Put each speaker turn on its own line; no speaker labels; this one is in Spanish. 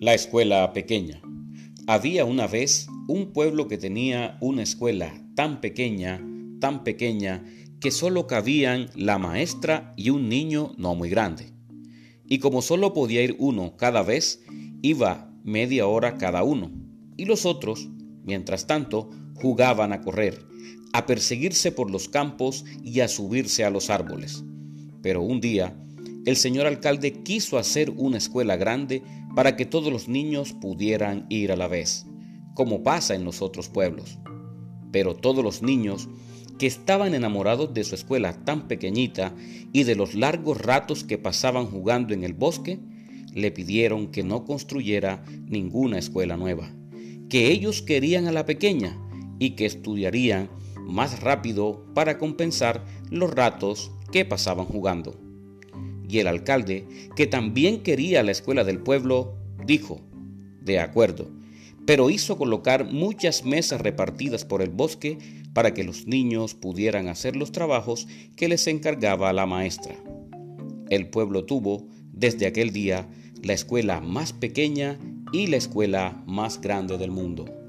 La escuela pequeña. Había una vez un pueblo que tenía una escuela tan pequeña, tan pequeña, que solo cabían la maestra y un niño no muy grande. Y como solo podía ir uno cada vez, iba media hora cada uno. Y los otros, mientras tanto, jugaban a correr, a perseguirse por los campos y a subirse a los árboles. Pero un día, el señor alcalde quiso hacer una escuela grande para que todos los niños pudieran ir a la vez, como pasa en los otros pueblos. Pero todos los niños que estaban enamorados de su escuela tan pequeñita y de los largos ratos que pasaban jugando en el bosque, le pidieron que no construyera ninguna escuela nueva, que ellos querían a la pequeña y que estudiarían más rápido para compensar los ratos que pasaban jugando. Y el alcalde, que también quería la escuela del pueblo, dijo, de acuerdo, pero hizo colocar muchas mesas repartidas por el bosque para que los niños pudieran hacer los trabajos que les encargaba la maestra. El pueblo tuvo, desde aquel día, la escuela más pequeña y la escuela más grande del mundo.